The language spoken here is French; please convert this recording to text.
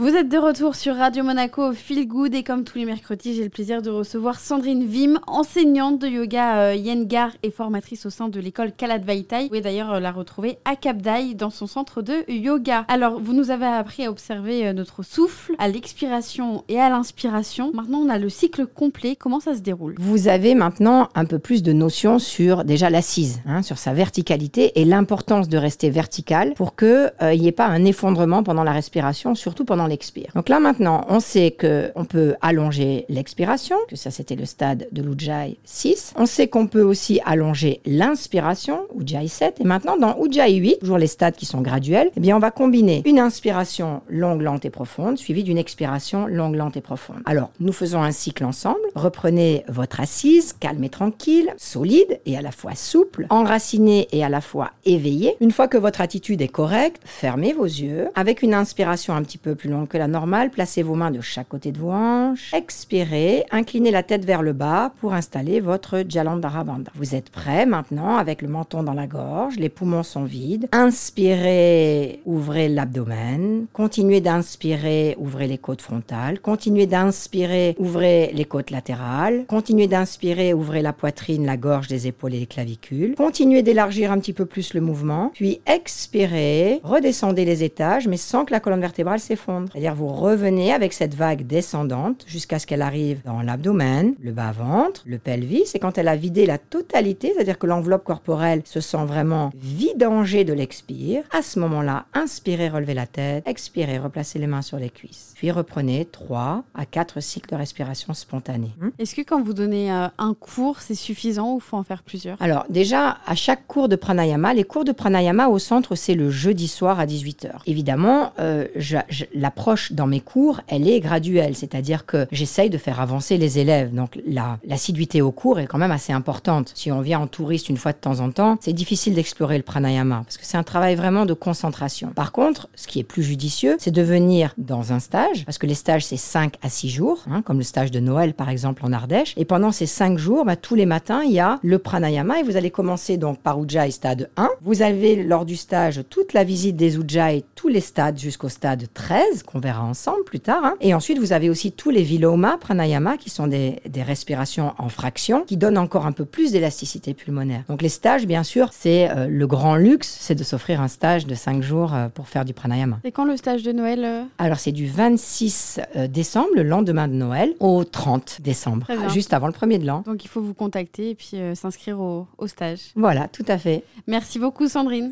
Vous êtes de retour sur Radio Monaco Feel Good et comme tous les mercredis, j'ai le plaisir de recevoir Sandrine Vim, enseignante de yoga euh, Yengar et formatrice au sein de l'école Kaladvaitai. Vous pouvez d'ailleurs euh, la retrouver à Cap Dai dans son centre de yoga. Alors, vous nous avez appris à observer euh, notre souffle, à l'expiration et à l'inspiration. Maintenant, on a le cycle complet. Comment ça se déroule? Vous avez maintenant un peu plus de notions sur déjà l'assise, hein, sur sa verticalité et l'importance de rester vertical pour qu'il n'y ait pas un effondrement pendant la respiration, surtout pendant l'expire. Donc là maintenant, on sait que on peut allonger l'expiration, que ça c'était le stade de l'Ujjayi 6. On sait qu'on peut aussi allonger l'inspiration, Ujjayi 7. Et maintenant dans Ujjayi 8, toujours les stades qui sont graduels, eh bien on va combiner une inspiration longue, lente et profonde, suivie d'une expiration longue, lente et profonde. Alors, nous faisons un cycle ensemble. Reprenez votre assise, calme et tranquille, solide et à la fois souple, enracinée et à la fois éveillée. Une fois que votre attitude est correcte, fermez vos yeux avec une inspiration un petit peu plus longue que la normale, placez vos mains de chaque côté de vos hanches. Expirez, inclinez la tête vers le bas pour installer votre Jalandhara Bandha. Vous êtes prêt maintenant avec le menton dans la gorge, les poumons sont vides. Inspirez, ouvrez l'abdomen. Continuez d'inspirer, ouvrez les côtes frontales. Continuez d'inspirer, ouvrez les côtes latérales. Continuez d'inspirer, ouvrez la poitrine, la gorge, les épaules et les clavicules. Continuez d'élargir un petit peu plus le mouvement. Puis expirez, redescendez les étages, mais sans que la colonne vertébrale s'effondre. C'est-à-dire vous revenez avec cette vague descendante jusqu'à ce qu'elle arrive dans l'abdomen, le bas-ventre, le pelvis. Et quand elle a vidé la totalité, c'est-à-dire que l'enveloppe corporelle se sent vraiment vidangée de l'expire, à ce moment-là, inspirez, relevez la tête, expirez, replacez les mains sur les cuisses. Puis reprenez 3 à 4 cycles de respiration spontanée. Hmm? Est-ce que quand vous donnez euh, un cours, c'est suffisant ou faut en faire plusieurs? Alors déjà, à chaque cours de pranayama, les cours de pranayama au centre, c'est le jeudi soir à 18h. Évidemment, euh, je, je, la approche dans mes cours, elle est graduelle, c'est-à-dire que j'essaye de faire avancer les élèves. Donc la l'assiduité au cours est quand même assez importante. Si on vient en touriste une fois de temps en temps, c'est difficile d'explorer le pranayama parce que c'est un travail vraiment de concentration. Par contre, ce qui est plus judicieux, c'est de venir dans un stage parce que les stages c'est 5 à 6 jours, hein, comme le stage de Noël par exemple en Ardèche. Et pendant ces 5 jours, bah, tous les matins, il y a le pranayama et vous allez commencer donc par Ujjayi stade 1. Vous avez lors du stage toute la visite des Ujjayi, tous les stades jusqu'au stade 13 qu'on verra ensemble plus tard. Hein. Et ensuite, vous avez aussi tous les viloma, pranayama, qui sont des, des respirations en fractions, qui donnent encore un peu plus d'élasticité pulmonaire. Donc les stages, bien sûr, c'est euh, le grand luxe, c'est de s'offrir un stage de 5 jours euh, pour faire du pranayama. Et quand le stage de Noël euh Alors c'est du 26 euh, décembre, le lendemain de Noël, au 30 décembre, juste avant le premier de l'an. Donc il faut vous contacter et puis s'inscrire au, au stage. Voilà, tout à fait. Merci beaucoup Sandrine.